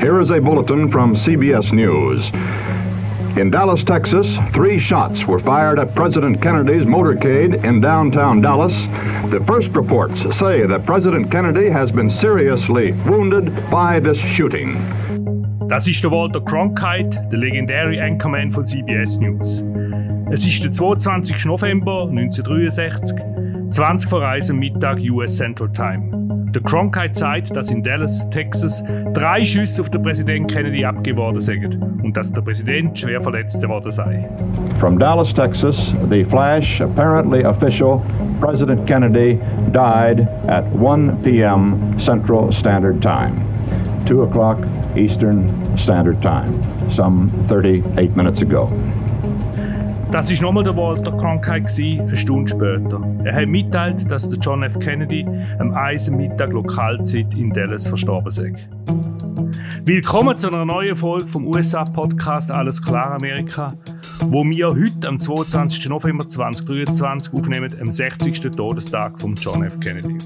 Here is a bulletin from CBS News. In Dallas, Texas, three shots were fired at President Kennedy's motorcade in downtown Dallas. The first reports say that President Kennedy has been seriously wounded by this shooting. Das ist der Walter Cronkite, der legendäre Anchorman von CBS News. Es ist der 22. November 1963, 20 vor 1 Mittag US Central Time. Der Cronkite sagt, dass in Dallas, Texas, drei Schüsse auf den Präsident Kennedy abgegeben worden sind und dass der Präsident schwer verletzt worden sei. From Dallas, Texas, the flash, apparently official, President Kennedy died at 1 p.m. Central Standard Time, 2 o'clock Eastern Standard Time, some 38 minutes ago. Das war nochmal der Walter Cronkite, eine Stunde später. Er hat mitteilt, dass der John F. Kennedy am 1. Mittag Lokalzeit in Dallas verstorben sei. Willkommen zu einer neuen Folge vom USA-Podcast Alles klar Amerika, wo wir heute am 22. November 2023 aufnehmen, am 60. Todestag von John F. Kennedy.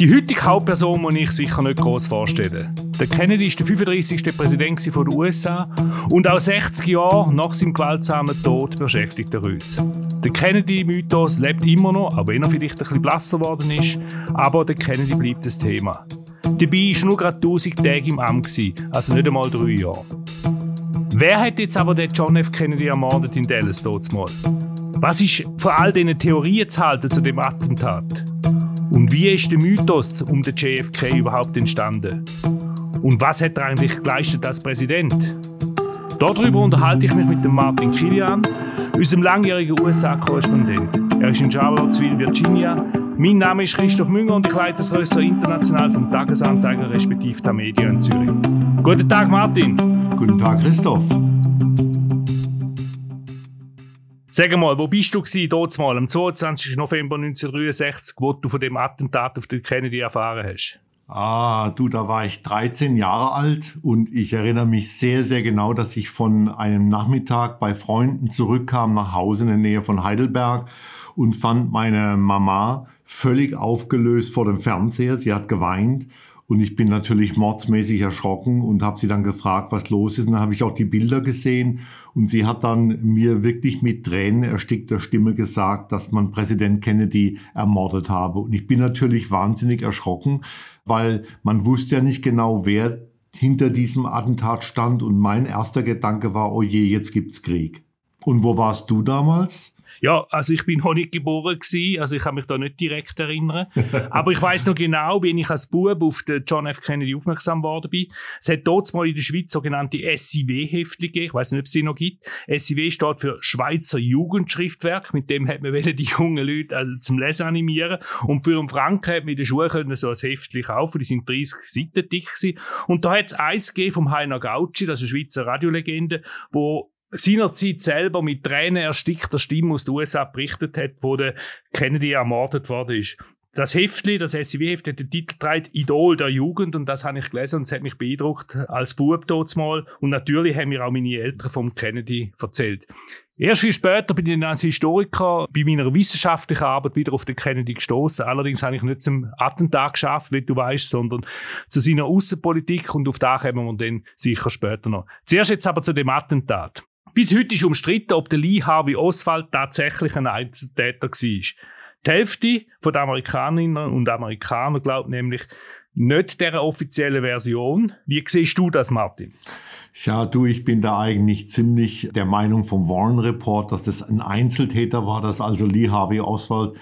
Die heutige Hauptperson muss ich sicher nicht groß vorstellen. Der Kennedy ist der 35. Präsident der USA und auch 60 Jahre nach seinem gewaltsamen Tod beschäftigt er uns. Der Kennedy-Mythos lebt immer noch, auch wenn er vielleicht ein bisschen blasser geworden ist, aber der Kennedy bleibt das Thema. Dabei war nur gerade 1000 Tage im Amt, also nicht einmal drei Jahre. Wer hat jetzt aber den John F. Kennedy ermordet in Dallas mal? Was ist von all diesen Theorien zu halten zu dem Attentat? Und wie ist der Mythos um den JFK überhaupt entstanden? Und was hat er eigentlich geleistet als Präsident? Darüber unterhalte ich mich mit dem Martin Kilian, unserem langjährigen USA-Korrespondent. Er ist in Charlottesville, Virginia. Mein Name ist Christoph Münger und ich leite das Rösser International vom Tagesanzeiger respektive der Medien in Zürich. Guten Tag, Martin. Guten Tag, Christoph. Sag mal, wo bist du gewesen, dort mal, am 22. November 1963, wo du von dem Attentat auf den Kennedy erfahren hast? Ah, du, da war ich 13 Jahre alt und ich erinnere mich sehr, sehr genau, dass ich von einem Nachmittag bei Freunden zurückkam nach Hause in der Nähe von Heidelberg und fand meine Mama völlig aufgelöst vor dem Fernseher. Sie hat geweint und ich bin natürlich mordsmäßig erschrocken und habe sie dann gefragt, was los ist. Und dann habe ich auch die Bilder gesehen und sie hat dann mir wirklich mit Tränen erstickter Stimme gesagt, dass man Präsident Kennedy ermordet habe. Und ich bin natürlich wahnsinnig erschrocken, weil man wusste ja nicht genau, wer hinter diesem Attentat stand. Und mein erster Gedanke war, oh je, jetzt gibt's Krieg. Und wo warst du damals? Ja, also ich bin noch nicht geboren gewesen, also ich kann mich da nicht direkt erinnern. Aber ich weiß noch genau, wie ich als Bub auf den John F. Kennedy aufmerksam worden bin. Es hat dort mal in der Schweiz sogenannte SIW-Heftli gegeben. Ich weiß nicht, ob es die noch gibt. SIW steht für Schweizer Jugendschriftwerk. Mit dem hat man die jungen Leute also zum Lesen animieren. Und für einen Franken hat man in der Schule können so ein Heftli kaufen. Die sind 30 Seiten dick gewesen. Und da hat es eins gegeben vom Heiner Gautschi, das ist eine Schweizer Radiolegende, wo seinerzeit selber mit Tränen erstickter Stimme aus den USA berichtet hat, wo der Kennedy ermordet worden ist. Das Heftli, das SCW-Heft, hat den Titel trägt Idol der Jugend und das habe ich gelesen und es hat mich beeindruckt als Bub dort mal. Und natürlich haben mir auch meine Eltern vom Kennedy erzählt. Erst viel später bin ich als Historiker bei meiner wissenschaftlichen Arbeit wieder auf den Kennedy gestoßen. Allerdings habe ich nicht zum Attentat geschafft, wie du weißt, sondern zu seiner Außenpolitik und auf da kommen wir dann sicher später noch. Zuerst jetzt aber zu dem Attentat. Bis heute ist umstritten, ob der Lee Harvey Oswald tatsächlich ein Einzeltäter war. Die Hälfte der Amerikanerinnen und Amerikaner glaubt nämlich nicht der offiziellen Version. Wie siehst du das, Martin? Ja, du, ich bin da eigentlich ziemlich der Meinung vom Warren Report, dass das ein Einzeltäter war, dass also Lee Harvey Oswald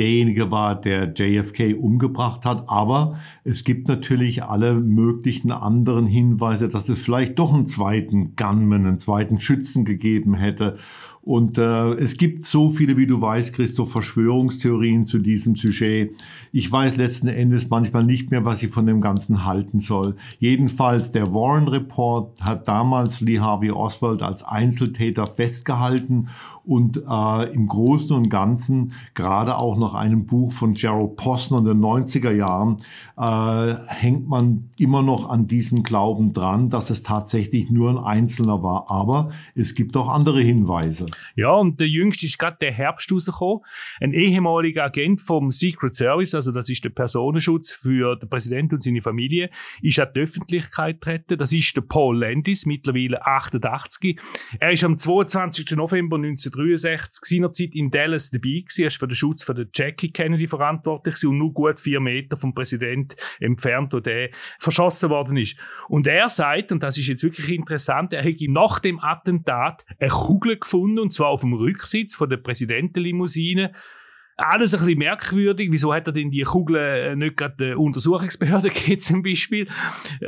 derjenige war, der JFK umgebracht hat. Aber es gibt natürlich alle möglichen anderen Hinweise, dass es vielleicht doch einen zweiten Gunman, einen zweiten Schützen gegeben hätte. Und äh, es gibt so viele, wie du weißt, Christoph, Verschwörungstheorien zu diesem Sujet. Ich weiß letzten Endes manchmal nicht mehr, was ich von dem Ganzen halten soll. Jedenfalls, der Warren Report hat damals Lee Harvey Oswald als Einzeltäter festgehalten und äh, im Großen und Ganzen gerade auch nach einem Buch von Gerald Posner in den 90er Jahren, äh, hängt man immer noch an diesem Glauben dran, dass es tatsächlich nur ein Einzelner war. Aber es gibt auch andere Hinweise. Ja, und der jüngste ist gerade der Herbst rausgekommen. Ein ehemaliger Agent vom Secret Service, also das ist der Personenschutz für den Präsidenten und seine Familie, ist an die Öffentlichkeit getreten. Das ist der Paul Landis, mittlerweile 88. Er ist am 22. November 1963 seinerzeit in Dallas dabei gewesen. Er ist für den Schutz von der Jackie Kennedy verantwortlich und nur gut vier Meter vom Präsident entfernt, wo der verschossen worden ist. Und er sagt, und das ist jetzt wirklich interessant, er hätte nach dem Attentat eine Kugel gefunden, und zwar auf dem Rücksitz von der Präsidentenlimousine alles ein bisschen merkwürdig. Wieso hat er denn die Kugel äh, nicht gerade der Untersuchungsbehörde gegeben, zum Beispiel?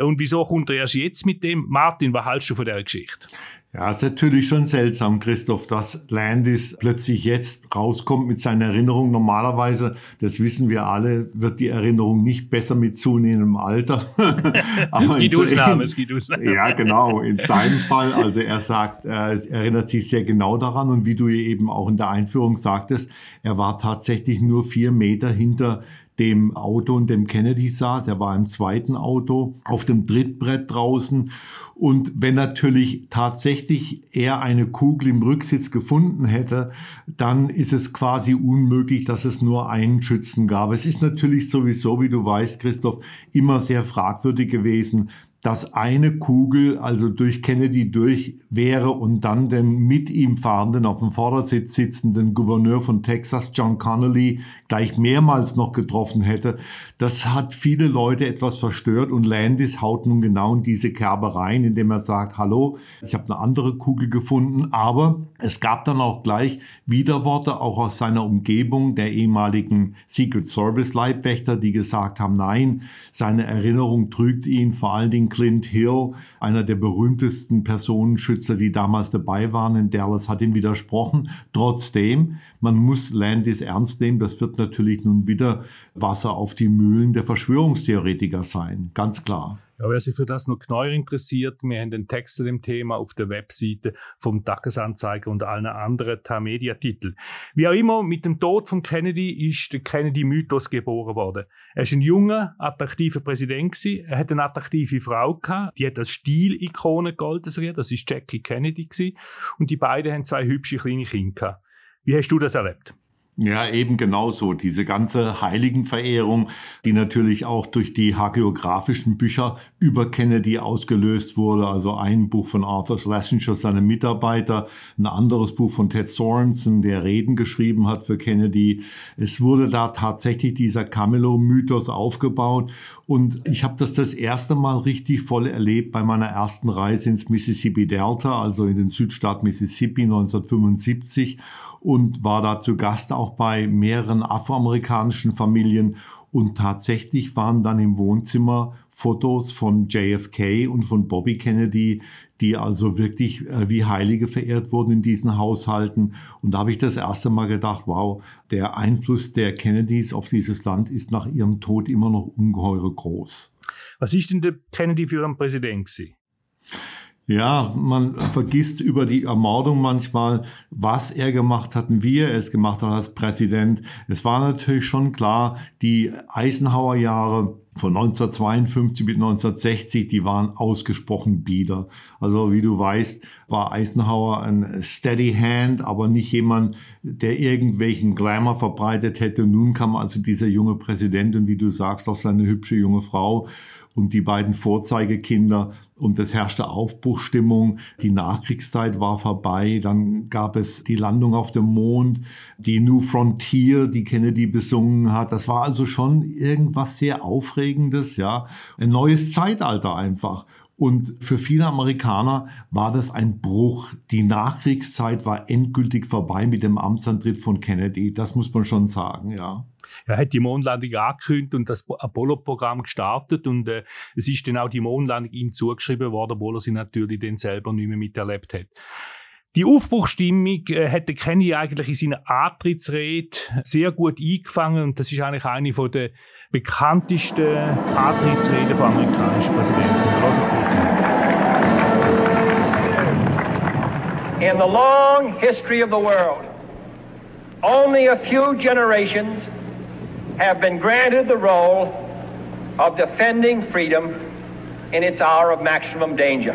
Und wieso kommt er erst jetzt mit dem? Martin, was hältst du von dieser Geschichte? Ja, ist natürlich schon seltsam, Christoph, dass Landis plötzlich jetzt rauskommt mit seiner Erinnerung. Normalerweise, das wissen wir alle, wird die Erinnerung nicht besser mit zunehmendem Alter. Aber es gibt Ausnahmen, es Ausnahmen. Ja, genau. In seinem Fall, also er sagt, er erinnert sich sehr genau daran und wie du eben auch in der Einführung sagtest, er war tatsächlich nur vier Meter hinter dem Auto und dem Kennedy saß. Er war im zweiten Auto auf dem Trittbrett draußen. Und wenn natürlich tatsächlich er eine Kugel im Rücksitz gefunden hätte, dann ist es quasi unmöglich, dass es nur einen Schützen gab. Es ist natürlich sowieso, wie du weißt, Christoph, immer sehr fragwürdig gewesen, dass eine Kugel also durch Kennedy durch wäre und dann den mit ihm fahrenden, auf dem Vordersitz sitzenden Gouverneur von Texas, John Connolly, gleich mehrmals noch getroffen hätte. Das hat viele Leute etwas verstört und Landis haut nun genau in diese Kerbe rein, indem er sagt, hallo, ich habe eine andere Kugel gefunden, aber es gab dann auch gleich Widerworte, auch aus seiner Umgebung, der ehemaligen Secret Service Leibwächter, die gesagt haben, nein, seine Erinnerung trügt ihn, vor allen Dingen Clint Hill, einer der berühmtesten Personenschützer, die damals dabei waren in Dallas, hat ihm widersprochen. Trotzdem, man muss Landis ernst nehmen, das wird natürlich nun wieder Wasser auf die Mühlen der Verschwörungstheoretiker sein, ganz klar. Ja, wer sich für das noch genauer interessiert, wir haben den Text zu dem Thema auf der Webseite vom Tagesanzeiger und allen anderen TAM-Media-Titeln. Wie auch immer, mit dem Tod von Kennedy ist der Kennedy-Mythos geboren worden. Er ist ein junger, attraktiver Präsident gewesen. Er hat eine attraktive Frau gehabt, die hat als Stilikone gegolten, das ist Jackie Kennedy gewesen. Und die beiden haben zwei hübsche kleine Kinder gehabt. Wie hast du das erlebt? Ja, eben genauso. Diese ganze Heiligenverehrung, die natürlich auch durch die hagiografischen Bücher über Kennedy ausgelöst wurde. Also ein Buch von Arthur Schlesinger, seinem Mitarbeiter, ein anderes Buch von Ted Sorensen, der Reden geschrieben hat für Kennedy. Es wurde da tatsächlich dieser Camelot-Mythos aufgebaut. Und ich habe das das erste Mal richtig voll erlebt bei meiner ersten Reise ins Mississippi Delta, also in den Südstaat Mississippi 1975 und war da zu Gast auch bei mehreren afroamerikanischen Familien. Und tatsächlich waren dann im Wohnzimmer Fotos von JFK und von Bobby Kennedy, die also wirklich äh, wie Heilige verehrt wurden in diesen Haushalten. Und da habe ich das erste Mal gedacht, wow, der Einfluss der Kennedys auf dieses Land ist nach ihrem Tod immer noch ungeheure groß. Was ist denn der Kennedy für ein Präsident gewesen? Ja, man vergisst über die Ermordung manchmal, was er gemacht hat und wie er es gemacht hat als Präsident. Es war natürlich schon klar, die Eisenhower-Jahre von 1952 bis 1960, die waren ausgesprochen bieder. Also wie du weißt, war Eisenhower ein steady hand, aber nicht jemand, der irgendwelchen Glamour verbreitet hätte. Nun kam also dieser junge Präsident und wie du sagst, auch seine hübsche junge Frau und die beiden Vorzeigekinder und es herrschte Aufbruchstimmung. Die Nachkriegszeit war vorbei. Dann gab es die Landung auf dem Mond, die New Frontier, die Kennedy besungen hat. Das war also schon irgendwas sehr Aufregendes, ja. Ein neues Zeitalter einfach. Und für viele Amerikaner war das ein Bruch. Die Nachkriegszeit war endgültig vorbei mit dem Amtsantritt von Kennedy. Das muss man schon sagen, ja. Er hat die Mondlandung angekündigt und das Apollo-Programm gestartet und äh, es ist dann auch die Mondlandung ihm zugeschrieben worden, obwohl er sie natürlich dann selber nicht mehr miterlebt hat. Die Aufbruchstimmung äh, hätte Kenny eigentlich in seiner Antrittsrede sehr gut eingefangen und das ist eigentlich eine von der bekanntesten Antrittsreden von amerikanischen Präsidenten. Wir kurz hin. In the long history of the world, only a few generations have been granted the role of defending freedom in its hour of maximum danger.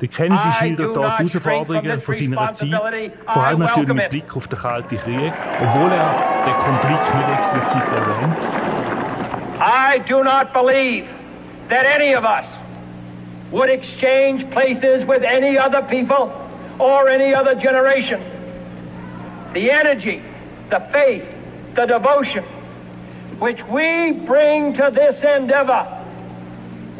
Der Kennedy schildert dort die Herausforderungen von seiner Zeit, vor allem natürlich mit Blick auf den Kalten Krieg, obwohl er den Konflikt nicht explizit erwähnt. I do not believe that any of us would exchange places with any other people or any other generation. The energy, the faith, the devotion which we bring to this endeavor.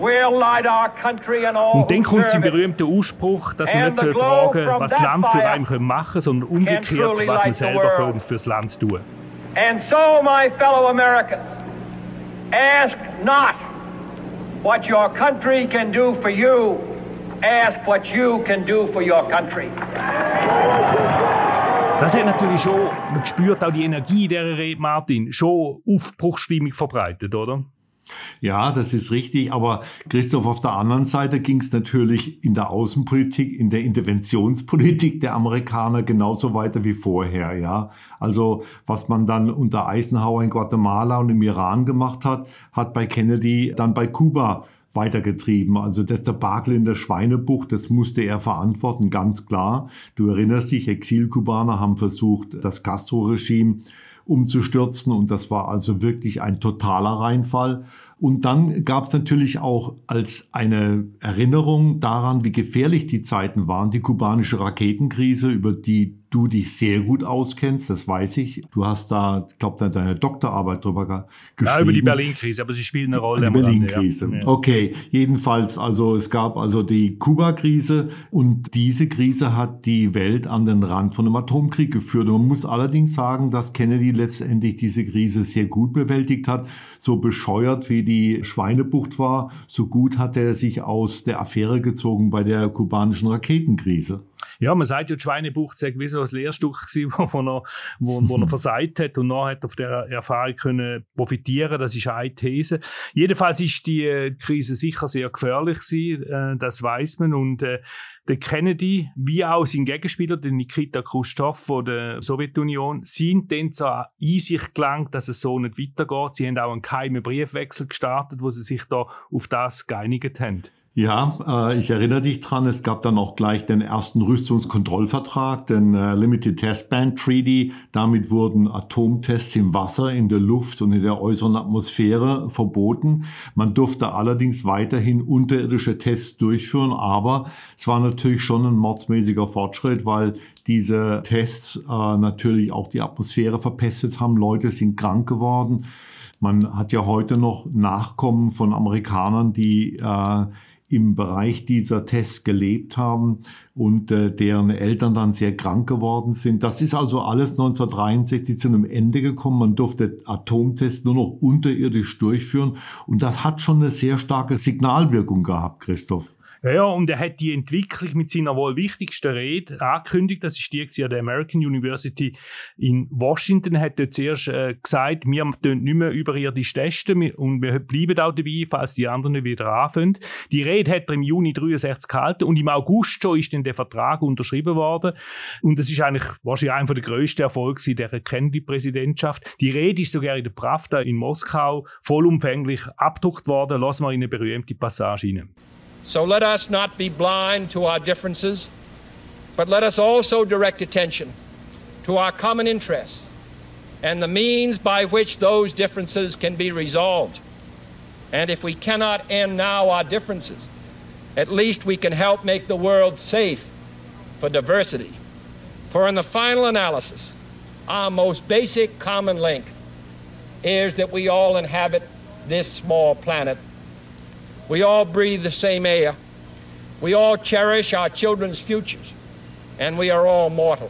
Und dann kommt sein berühmter Ausspruch, dass man nicht soll fragen was das Land für einen machen können, sondern umgekehrt, was man selber für das Land tun. And so, my fellow Americans, ask not what your country can do for you, ask what you can do for your country. Das hat natürlich schon, man spürt auch die Energie dieser Rede, Martin, schon Aufbruchsstimmung verbreitet, oder? Ja, das ist richtig. Aber Christoph, auf der anderen Seite ging es natürlich in der Außenpolitik, in der Interventionspolitik der Amerikaner genauso weiter wie vorher. Ja, also was man dann unter Eisenhower in Guatemala und im Iran gemacht hat, hat bei Kennedy dann bei Kuba weitergetrieben. Also das Debakel in der Schweinebucht, das musste er verantworten, ganz klar. Du erinnerst dich, Exilkubaner haben versucht, das Castro-Regime umzustürzen und das war also wirklich ein totaler Reinfall. Und dann gab es natürlich auch als eine Erinnerung daran, wie gefährlich die Zeiten waren, die kubanische Raketenkrise, über die du dich sehr gut auskennst, das weiß ich. Du hast da, ich glaube, deine Doktorarbeit drüber geschrieben. Ja, über die Berlin-Krise, aber sie spielt eine Rolle. Die Berlin-Krise. Ja. Okay, jedenfalls, also es gab also die Kuba-Krise und diese Krise hat die Welt an den Rand von einem Atomkrieg geführt. Und man muss allerdings sagen, dass Kennedy letztendlich diese Krise sehr gut bewältigt hat. So bescheuert wie die Schweinebucht war, so gut hat er sich aus der Affäre gezogen bei der kubanischen Raketenkrise. Ja, man sagt ja, die Schweinebucht sei wie so ein Lehrstück gewesen, wo, er, wo, wo er versagt hat und noch hat auf der Erfahrung können profitieren. Das ist eine These. Jedenfalls ist die äh, Krise sicher sehr gefährlich gewesen, äh, das weiß man und äh, der Kennedy, wie auch sein Gegenspieler, der Nikita Khrushchev von der Sowjetunion, sind dann zur Einsicht gelangt, dass es so nicht weitergeht. Sie haben auch einen geheimen Briefwechsel gestartet, wo sie sich da auf das geeinigt haben. Ja, äh, ich erinnere dich dran, es gab dann auch gleich den ersten Rüstungskontrollvertrag, den äh, Limited Test Ban Treaty. Damit wurden Atomtests im Wasser, in der Luft und in der äußeren Atmosphäre verboten. Man durfte allerdings weiterhin unterirdische Tests durchführen, aber es war natürlich schon ein mordsmäßiger Fortschritt, weil diese Tests äh, natürlich auch die Atmosphäre verpestet haben. Leute sind krank geworden. Man hat ja heute noch Nachkommen von Amerikanern, die äh, im Bereich dieser Tests gelebt haben und äh, deren Eltern dann sehr krank geworden sind. Das ist also alles 1963 zu einem Ende gekommen. Man durfte Atomtests nur noch unterirdisch durchführen und das hat schon eine sehr starke Signalwirkung gehabt, Christoph. Ja, ja, und er hat die Entwicklung mit seiner wohl wichtigsten Rede angekündigt. Das ist die an der American University in Washington. Er hat dort zuerst äh, gesagt, wir tun nicht mehr überirdisch testen und wir bleiben auch dabei, falls die anderen wieder anfangen. Die Rede hat er im Juni 63 gehalten und im August schon ist dann der Vertrag unterschrieben worden. Und das ist eigentlich wahrscheinlich einer der grössten Erfolge der Kennedy-Präsidentschaft. Die Rede ist sogar in der Pravda in Moskau vollumfänglich abgedruckt worden. Lassen wir in eine berühmte Passage hinein. So let us not be blind to our differences, but let us also direct attention to our common interests and the means by which those differences can be resolved. And if we cannot end now our differences, at least we can help make the world safe for diversity. For in the final analysis, our most basic common link is that we all inhabit this small planet We all breathe the same air. We all cherish our children's futures. And we are all mortal.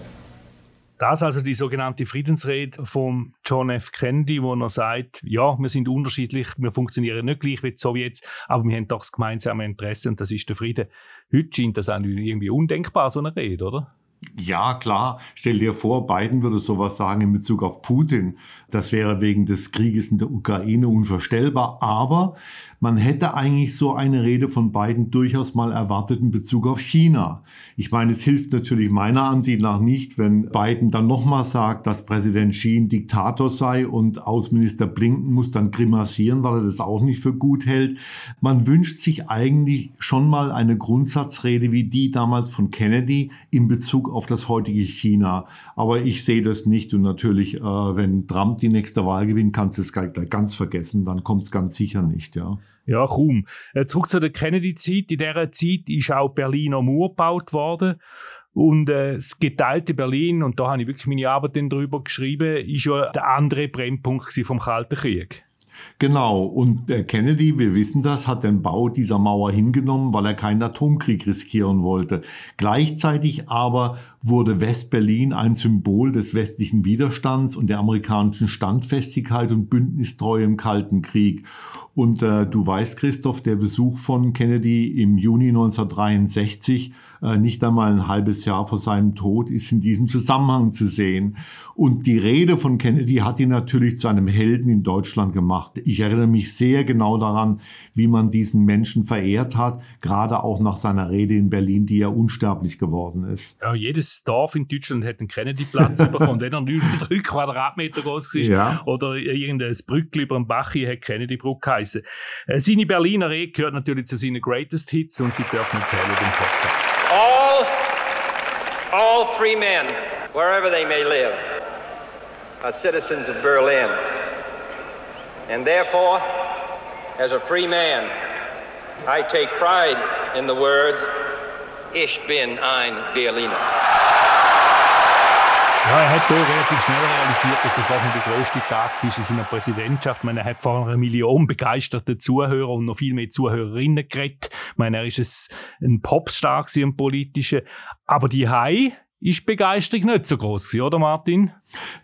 Das also die sogenannte Friedensrede von John F. Kennedy, wo er sagt, ja, wir sind unterschiedlich, wir funktionieren nicht gleich wie die Sowjets, aber wir haben doch das gemeinsame Interesse und das ist der Friede. Heute scheint das auch irgendwie undenkbar, so eine Rede, oder? Ja, klar. Stell dir vor, Biden würde sowas sagen in Bezug auf Putin. Das wäre wegen des Krieges in der Ukraine unvorstellbar. Aber man hätte eigentlich so eine Rede von Biden durchaus mal erwartet in Bezug auf China. Ich meine, es hilft natürlich meiner Ansicht nach nicht, wenn Biden dann nochmal sagt, dass Präsident Xi ein Diktator sei und Außenminister Blinken muss dann grimassieren, weil er das auch nicht für gut hält. Man wünscht sich eigentlich schon mal eine Grundsatzrede wie die damals von Kennedy in Bezug auf das heutige China. Aber ich sehe das nicht und natürlich, äh, wenn Trump die nächste Wahl gewinnt, kannst du es gleich ganz vergessen, dann kommt es ganz sicher nicht, ja. Ja, kaum. Äh, zurück zu der Kennedy-Zeit. In dieser Zeit ist auch Berliner Mauer gebaut worden. Und äh, das geteilte Berlin, und da habe ich wirklich meine Arbeit darüber geschrieben, ist ja der andere Brennpunkt vom Kalten Krieg. Genau, und der Kennedy, wir wissen das, hat den Bau dieser Mauer hingenommen, weil er keinen Atomkrieg riskieren wollte. Gleichzeitig aber wurde West-Berlin ein Symbol des westlichen Widerstands und der amerikanischen Standfestigkeit und Bündnistreue im Kalten Krieg. Und äh, du weißt, Christoph, der Besuch von Kennedy im Juni 1963 äh, nicht einmal ein halbes Jahr vor seinem Tod, ist in diesem Zusammenhang zu sehen. Und die Rede von Kennedy hat ihn natürlich zu einem Helden in Deutschland gemacht. Ich erinnere mich sehr genau daran, wie man diesen Menschen verehrt hat, gerade auch nach seiner Rede in Berlin, die ja unsterblich geworden ist. Ja, jedes Dorf in Deutschland hat einen Kennedy-Platz bekommen, wenn er nur drei Quadratmeter groß ist. Ja. Oder irgendein Brückli über den Bach hier hat Kennedy-Brücke geheißen. Äh, seine Berliner Rede gehört natürlich zu seinen Greatest Hits und sie dürfen empfehlen den Podcast. All, all free men, wherever they may live, are citizens of Berlin. And therefore, as a free man, I take pride in the words, Ich bin ein Berliner. Ja, er hat hier relativ schnell realisiert, dass das wahrscheinlich der grösste Tag ist in seiner Präsidentschaft. Ich meine, er hat vor einer Million begeisterte Zuhörer und noch viel mehr Zuhörerinnen geredet. Ich meine, er ist ein Popstar, ein politischer. Aber die Hai, ist Begeisterung nicht so groß oder Martin?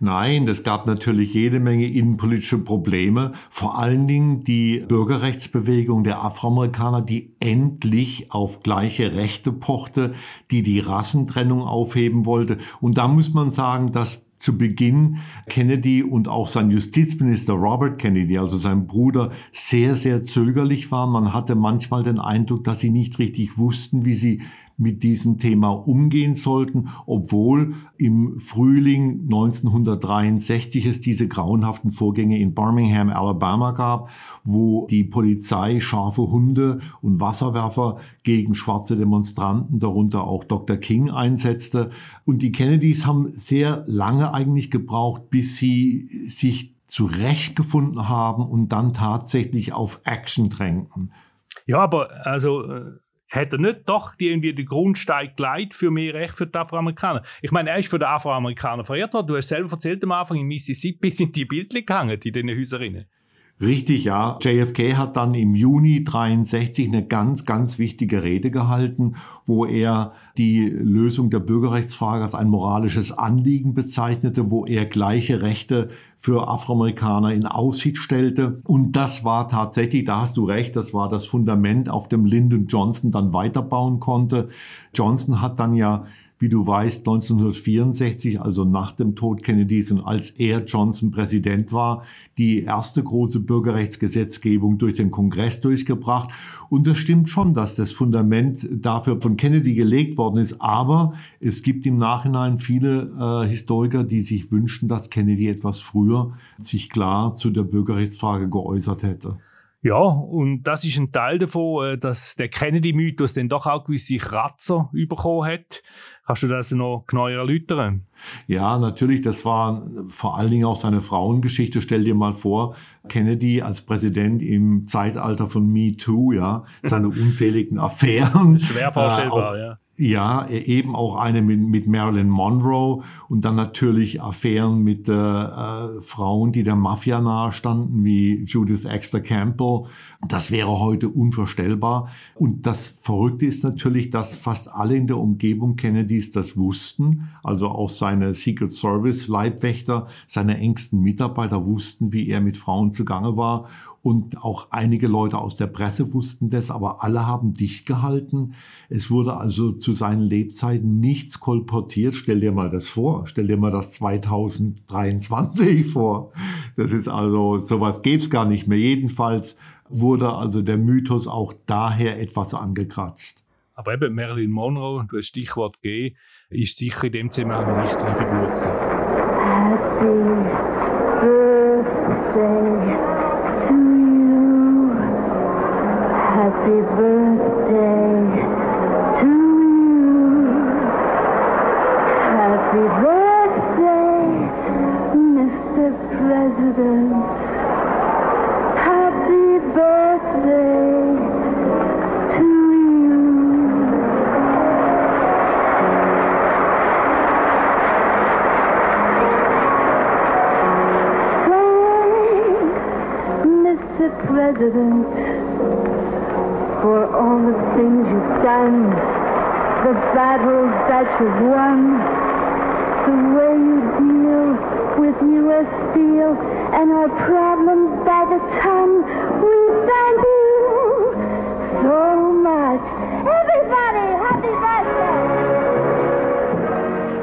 Nein, es gab natürlich jede Menge innenpolitische Probleme. Vor allen Dingen die Bürgerrechtsbewegung der Afroamerikaner, die endlich auf gleiche Rechte pochte, die die Rassentrennung aufheben wollte. Und da muss man sagen, dass zu Beginn Kennedy und auch sein Justizminister Robert Kennedy, also sein Bruder, sehr, sehr zögerlich waren. Man hatte manchmal den Eindruck, dass sie nicht richtig wussten, wie sie mit diesem Thema umgehen sollten, obwohl im Frühling 1963 es diese grauenhaften Vorgänge in Birmingham, Alabama gab, wo die Polizei scharfe Hunde und Wasserwerfer gegen schwarze Demonstranten, darunter auch Dr. King, einsetzte. Und die Kennedys haben sehr lange eigentlich gebraucht, bis sie sich zurechtgefunden haben und dann tatsächlich auf Action drängten. Ja, aber also äh, hat er nicht doch die irgendwie den Grundstein geleitet für mehr Recht für die Afroamerikaner? Ich meine, er ist für die Afroamerikaner verehrt worden. Du hast selber erzählt am Anfang, in Mississippi sind die Bildchen gehangen, in diesen Häuserinnen. Richtig, ja. JFK hat dann im Juni 63 eine ganz, ganz wichtige Rede gehalten, wo er die Lösung der Bürgerrechtsfrage als ein moralisches Anliegen bezeichnete, wo er gleiche Rechte für Afroamerikaner in Aussicht stellte. Und das war tatsächlich, da hast du recht, das war das Fundament, auf dem Lyndon Johnson dann weiterbauen konnte. Johnson hat dann ja wie du weißt, 1964, also nach dem Tod Kennedys und als er Johnson Präsident war, die erste große Bürgerrechtsgesetzgebung durch den Kongress durchgebracht. Und es stimmt schon, dass das Fundament dafür von Kennedy gelegt worden ist. Aber es gibt im Nachhinein viele äh, Historiker, die sich wünschen, dass Kennedy etwas früher sich klar zu der Bürgerrechtsfrage geäußert hätte. Ja, und das ist ein Teil davon, äh, dass der Kennedy-Mythos dann doch auch gewisse Kratzer bekommen hat. Kannst du das noch genauer erläutern? Ja, natürlich, das war vor allen Dingen auch seine Frauengeschichte. Stell dir mal vor, Kennedy als Präsident im Zeitalter von Me Too, ja, seine unzähligen Affären. Schwer vorstellbar, äh, auch, ja. Ja, eben auch eine mit, mit Marilyn Monroe und dann natürlich Affären mit äh, äh, Frauen, die der Mafia nahestanden, wie Judith Exter Campbell. Das wäre heute unvorstellbar. Und das Verrückte ist natürlich, dass fast alle in der Umgebung Kennedys das wussten, also auch seine Secret Service Leibwächter, seine engsten Mitarbeiter wussten, wie er mit Frauen zugange war und auch einige Leute aus der Presse wussten das, aber alle haben dicht gehalten. Es wurde also zu seinen Lebzeiten nichts kolportiert. Stell dir mal das vor. Stell dir mal das 2023 vor. Das ist also, sowas gäbe es gar nicht mehr. Jedenfalls wurde also der Mythos auch daher etwas angekratzt. Aber eben Marilyn Monroe, du hast Stichwort gegeben, ist sicher in dem Zusammenhang nicht eine Figur gewesen. Happy birthday to you. Happy birthday, Mr. President. Battles that the way you deal with U.S. Steel and our problems by the ton. We thank you so much. Everybody, happy birthday!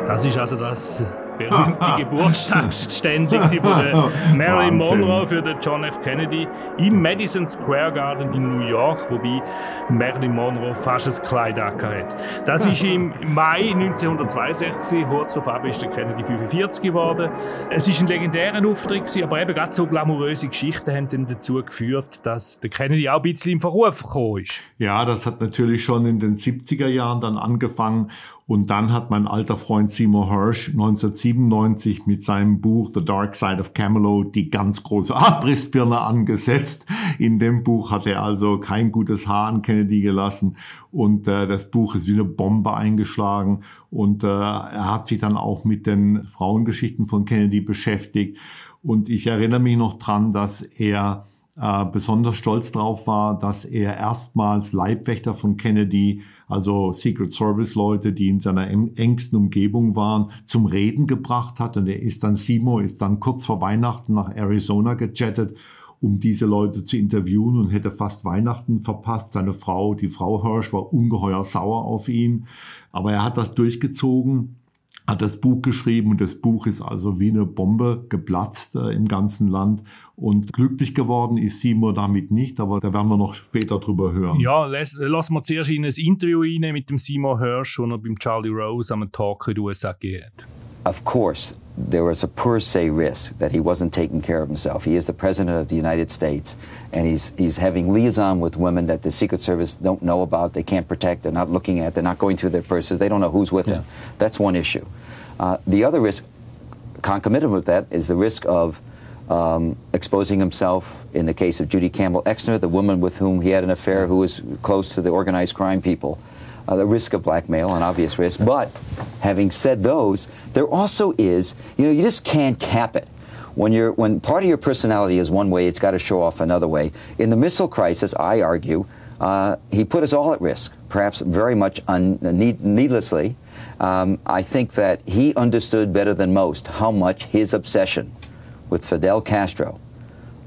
Das ist also das berühmte Geburtstagsstände von Marilyn Monroe für den John F. Kennedy im Madison Square Garden in New York, wobei Marilyn Monroe fast ein Kleid hat. Das ist im Mai 1962, kurz darauf ist der Kennedy 45 geworden. Es ist ein legendärer Auftritt, aber eben gerade so glamouröse Geschichten haben dann dazu geführt, dass der Kennedy auch ein bisschen im Verruf gekommen ist. Ja, das hat natürlich schon in den 70er Jahren dann angefangen und dann hat mein alter Freund Seymour Hirsch 1997 mit seinem Buch The Dark Side of Camelot die ganz große Abrissbirne angesetzt. In dem Buch hat er also kein gutes Haar an Kennedy gelassen. Und äh, das Buch ist wie eine Bombe eingeschlagen. Und äh, er hat sich dann auch mit den Frauengeschichten von Kennedy beschäftigt. Und ich erinnere mich noch dran, dass er äh, besonders stolz drauf war, dass er erstmals Leibwächter von Kennedy also Secret Service Leute, die in seiner engsten Umgebung waren, zum Reden gebracht hat. Und er ist dann, Simo ist dann kurz vor Weihnachten nach Arizona gechattet, um diese Leute zu interviewen und hätte fast Weihnachten verpasst. Seine Frau, die Frau Hirsch, war ungeheuer sauer auf ihn. Aber er hat das durchgezogen hat das Buch geschrieben und das Buch ist also wie eine Bombe geplatzt äh, im ganzen Land. Und glücklich geworden ist Seymour damit nicht, aber da werden wir noch später drüber hören. Ja, lass, lassen wir zuerst in ein Interview rein mit dem Seymour Hirsch, das er beim Charlie Rose am Talk in den USA hat. Of course, there was a per se risk that he wasn't taking care of himself. He is the president of the United States, and he's he's having liaison with women that the Secret Service don't know about, they can't protect, they're not looking at, they're not going through their purses, they don't know who's with yeah. him. That's one issue. Uh, the other risk, concomitant with that, is the risk of um, exposing himself. In the case of Judy Campbell Exner, the woman with whom he had an affair, who was close to the organized crime people uh, the risk of blackmail, an obvious risk. But having said those, there also is, you know, you just can't cap it. When you're when part of your personality is one way, it's got to show off another way. In the missile crisis, I argue, uh, he put us all at risk, perhaps very much un- need- needlessly. Um, I think that he understood better than most how much his obsession with Fidel Castro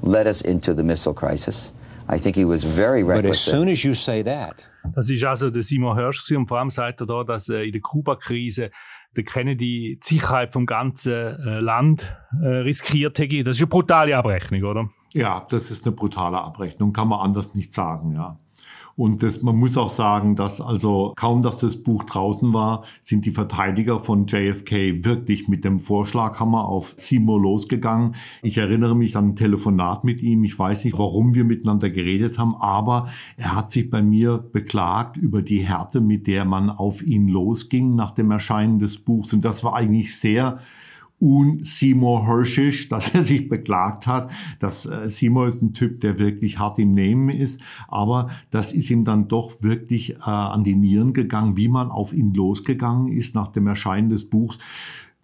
led us into the missile crisis. I think he was very reckless. But as soon as you say that, Das ist also der Simon Hirsch und vor allem sagt er da, dass äh, in der Kuba-Krise der Kennedy die Sicherheit vom ganzen äh, Land äh, riskiert hätte. Das ist eine brutale Abrechnung, oder? Ja, das ist eine brutale Abrechnung, kann man anders nicht sagen, ja. Und das, man muss auch sagen, dass also kaum, dass das Buch draußen war, sind die Verteidiger von JFK wirklich mit dem Vorschlaghammer auf Seymour losgegangen. Ich erinnere mich an ein Telefonat mit ihm. Ich weiß nicht, warum wir miteinander geredet haben, aber er hat sich bei mir beklagt über die Härte, mit der man auf ihn losging nach dem Erscheinen des Buchs. Und das war eigentlich sehr und Seymour Hirschisch, dass er sich beklagt hat, dass äh, Seymour ist ein Typ, der wirklich hart im Nehmen ist, aber das ist ihm dann doch wirklich äh, an die Nieren gegangen, wie man auf ihn losgegangen ist nach dem Erscheinen des Buchs.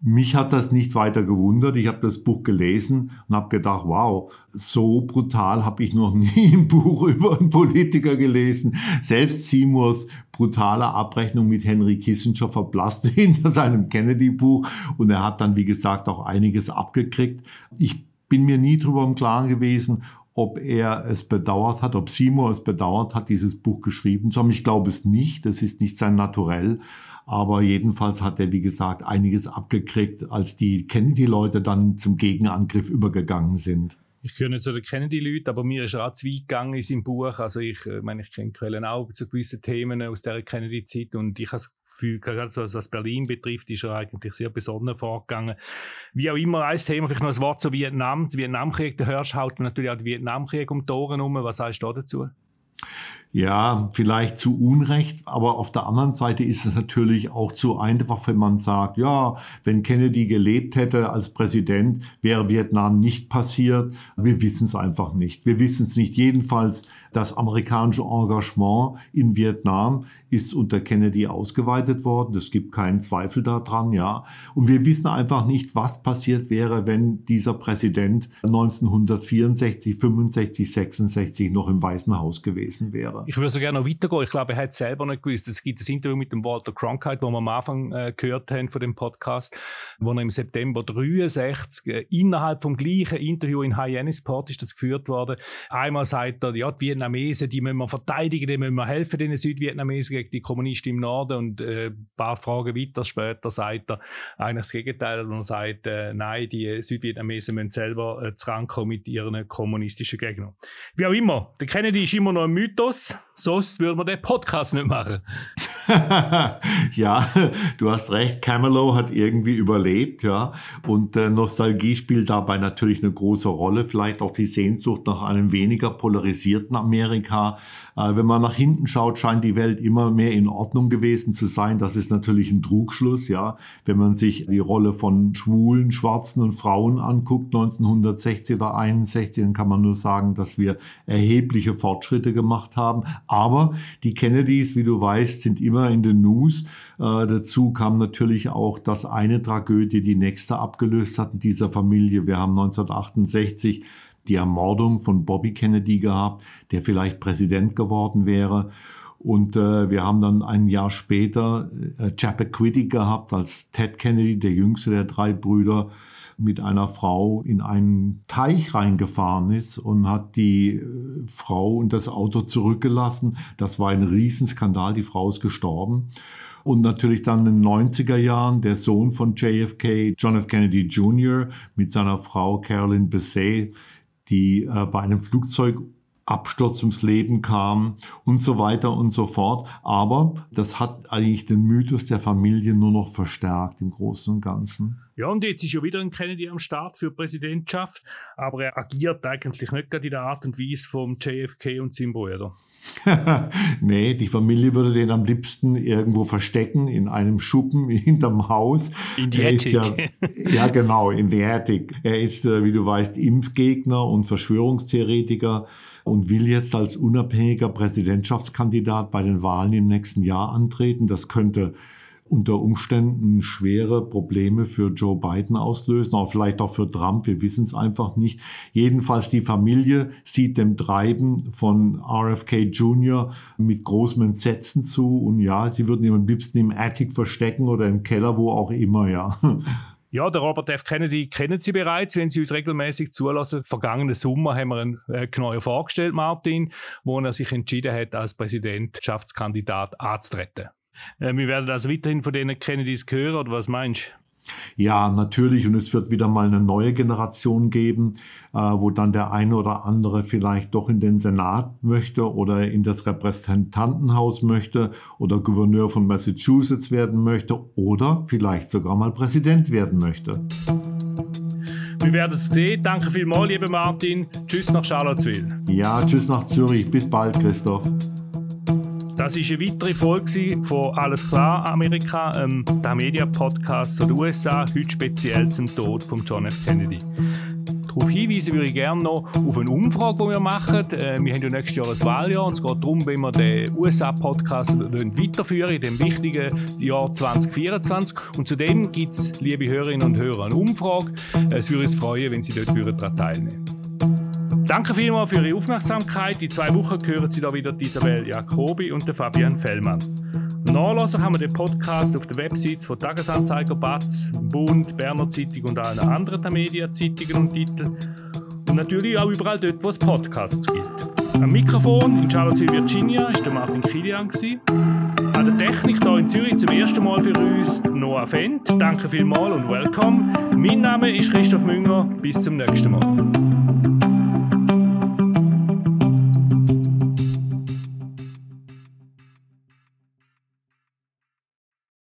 Mich hat das nicht weiter gewundert. Ich habe das Buch gelesen und habe gedacht, wow, so brutal habe ich noch nie ein Buch über einen Politiker gelesen. Selbst Seymours brutale Abrechnung mit Henry Kissinger verblasste hinter seinem Kennedy-Buch und er hat dann, wie gesagt, auch einiges abgekriegt. Ich bin mir nie drüber im Klaren gewesen, ob er es bedauert hat, ob Seymour es bedauert hat, dieses Buch geschrieben zu haben. Ich glaube es nicht. Das ist nicht sein Naturell. Aber jedenfalls hat er, wie gesagt, einiges abgekriegt, als die Kennedy-Leute dann zum Gegenangriff übergegangen sind. Ich gehöre nicht zu den Kennedy-Leuten, aber mir ist auch zu weit gegangen in seinem Buch. Also ich äh, meine, ich kenne Quellen auch zu gewissen Themen aus der Kennedy-Zeit und ich habe das Gefühl, was Berlin betrifft, ist er eigentlich sehr besonnen vorgegangen. Wie auch immer, ein Thema, vielleicht noch ein Wort zu Vietnam. Der Vietnamkrieg, der hörst halt natürlich auch den Vietnamkrieg um die Ohren herum. Was sagst du dazu? Ja, vielleicht zu Unrecht, aber auf der anderen Seite ist es natürlich auch zu einfach, wenn man sagt, ja, wenn Kennedy gelebt hätte als Präsident, wäre Vietnam nicht passiert. Wir wissen es einfach nicht. Wir wissen es nicht. Jedenfalls das amerikanische Engagement in Vietnam ist unter Kennedy ausgeweitet worden. Es gibt keinen Zweifel daran, ja. Und wir wissen einfach nicht, was passiert wäre, wenn dieser Präsident 1964, 65, 66 noch im Weißen Haus gewesen wäre. Ich würde so gerne noch weitergehen. Ich glaube, er hat selber nicht gewusst. Es gibt das Interview mit dem Walter Cronkite, wo wir am Anfang äh, gehört haben von dem Podcast, wo er im September 63 äh, innerhalb vom gleichen Interview in Hyannisport ist das geführt worden. Einmal sagt er, ja, die Vietnamesen, die müssen wir verteidigen, die müssen wir helfen, den Südvietnamesen gegen die Kommunisten im Norden. Und äh, ein paar Fragen weiter später sagt er eigentlich das Gegenteil und sagt, äh, nein, die Südvietnamesen müssen selber äh, rankommen mit ihren kommunistischen Gegnern. Wie auch immer, der Kennedy ist immer noch ein Mythos, sonst würde man den Podcast nicht machen. ja, du hast recht, Camelot hat irgendwie überlebt, ja. Und äh, Nostalgie spielt dabei natürlich eine große Rolle, vielleicht auch die Sehnsucht nach einem weniger polarisierten Amerika. Äh, wenn man nach hinten schaut, scheint die Welt immer mehr in Ordnung gewesen zu sein. Das ist natürlich ein Trugschluss, ja. Wenn man sich die Rolle von Schwulen, Schwarzen und Frauen anguckt, 1960 oder 61, dann kann man nur sagen, dass wir erhebliche Fortschritte gemacht haben. Aber die Kennedys, wie du weißt, sind immer in den News. Äh, dazu kam natürlich auch, dass eine Tragödie die nächste abgelöst hat in dieser Familie. Wir haben 1968 die Ermordung von Bobby Kennedy gehabt, der vielleicht Präsident geworden wäre. Und äh, wir haben dann ein Jahr später äh, Chappaquiddy gehabt, als Ted Kennedy, der jüngste der drei Brüder, mit einer Frau in einen Teich reingefahren ist und hat die äh, Frau und das Auto zurückgelassen. Das war ein Riesenskandal. Die Frau ist gestorben. Und natürlich dann in den 90er Jahren der Sohn von JFK, John F. Kennedy Jr., mit seiner Frau Carolyn Bessay, die äh, bei einem Flugzeug Absturz ums Leben kam und so weiter und so fort. Aber das hat eigentlich den Mythos der Familie nur noch verstärkt im Großen und Ganzen. Ja, und jetzt ist ja wieder ein Kennedy am Start für Präsidentschaft, aber er agiert eigentlich nicht gerade in der Art und Weise vom JFK und seinem Bruder. nee, die Familie würde den am liebsten irgendwo verstecken, in einem Schuppen hinterm Haus. In die Attic. Ja, ja, genau, in the Attic. Er ist, äh, wie du weißt, Impfgegner und Verschwörungstheoretiker und will jetzt als unabhängiger Präsidentschaftskandidat bei den Wahlen im nächsten Jahr antreten. Das könnte unter Umständen schwere Probleme für Joe Biden auslösen, aber vielleicht auch für Trump, wir wissen es einfach nicht. Jedenfalls die Familie sieht dem Treiben von RFK Jr. mit großem Entsetzen zu und ja, sie würden ihn am liebsten im Attic verstecken oder im Keller, wo auch immer, ja. Ja, der Robert F. Kennedy kennen Sie bereits, wenn Sie uns regelmäßig zulassen. Vergangenen Sommer haben wir einen äh, Knäuer vorgestellt, Martin, wo er sich entschieden hat, als Präsidentschaftskandidat anzutreten. Äh, wir werden also weiterhin von denen Kennedys hören, oder was meinst du? Ja, natürlich. Und es wird wieder mal eine neue Generation geben, äh, wo dann der eine oder andere vielleicht doch in den Senat möchte oder in das Repräsentantenhaus möchte oder Gouverneur von Massachusetts werden möchte oder vielleicht sogar mal Präsident werden möchte. Wir werden es sehen. Danke vielmals, lieber Martin. Tschüss nach Charlottesville. Ja, tschüss nach Zürich. Bis bald, Christoph. Das war eine weitere Folge von Alles klar Amerika, ähm, der Media-Podcast der USA, heute speziell zum Tod von John F. Kennedy. Darauf hinweisen würde ich gerne noch auf eine Umfrage, die wir machen. Äh, wir haben ja nächstes Jahr ein Wahljahr und es geht darum, wenn wir den USA-Podcast weiterführen in dem wichtigen Jahr 2024. Und zudem gibt es, liebe Hörerinnen und Hörer, eine Umfrage. Äh, es würde uns freuen, wenn Sie dort teilnehmen würden. Danke vielmals für Ihre Aufmerksamkeit. In zwei Wochen hören Sie da wieder Isabel Jacobi und Fabian Fellmann. Nachlesen kann man den Podcast auf der Website von Tagesanzeiger, Batz, Bund, Berner Zeitung und allen anderen Medienzeitungen und Titeln. Und natürlich auch überall dort, wo es Podcasts gibt. Am Mikrofon in Charlottesville, Virginia, war der Martin Kilian. An der Technik hier in Zürich zum ersten Mal für uns Noah Fendt. Danke vielmals und welcome. Mein Name ist Christoph Münger. Bis zum nächsten Mal.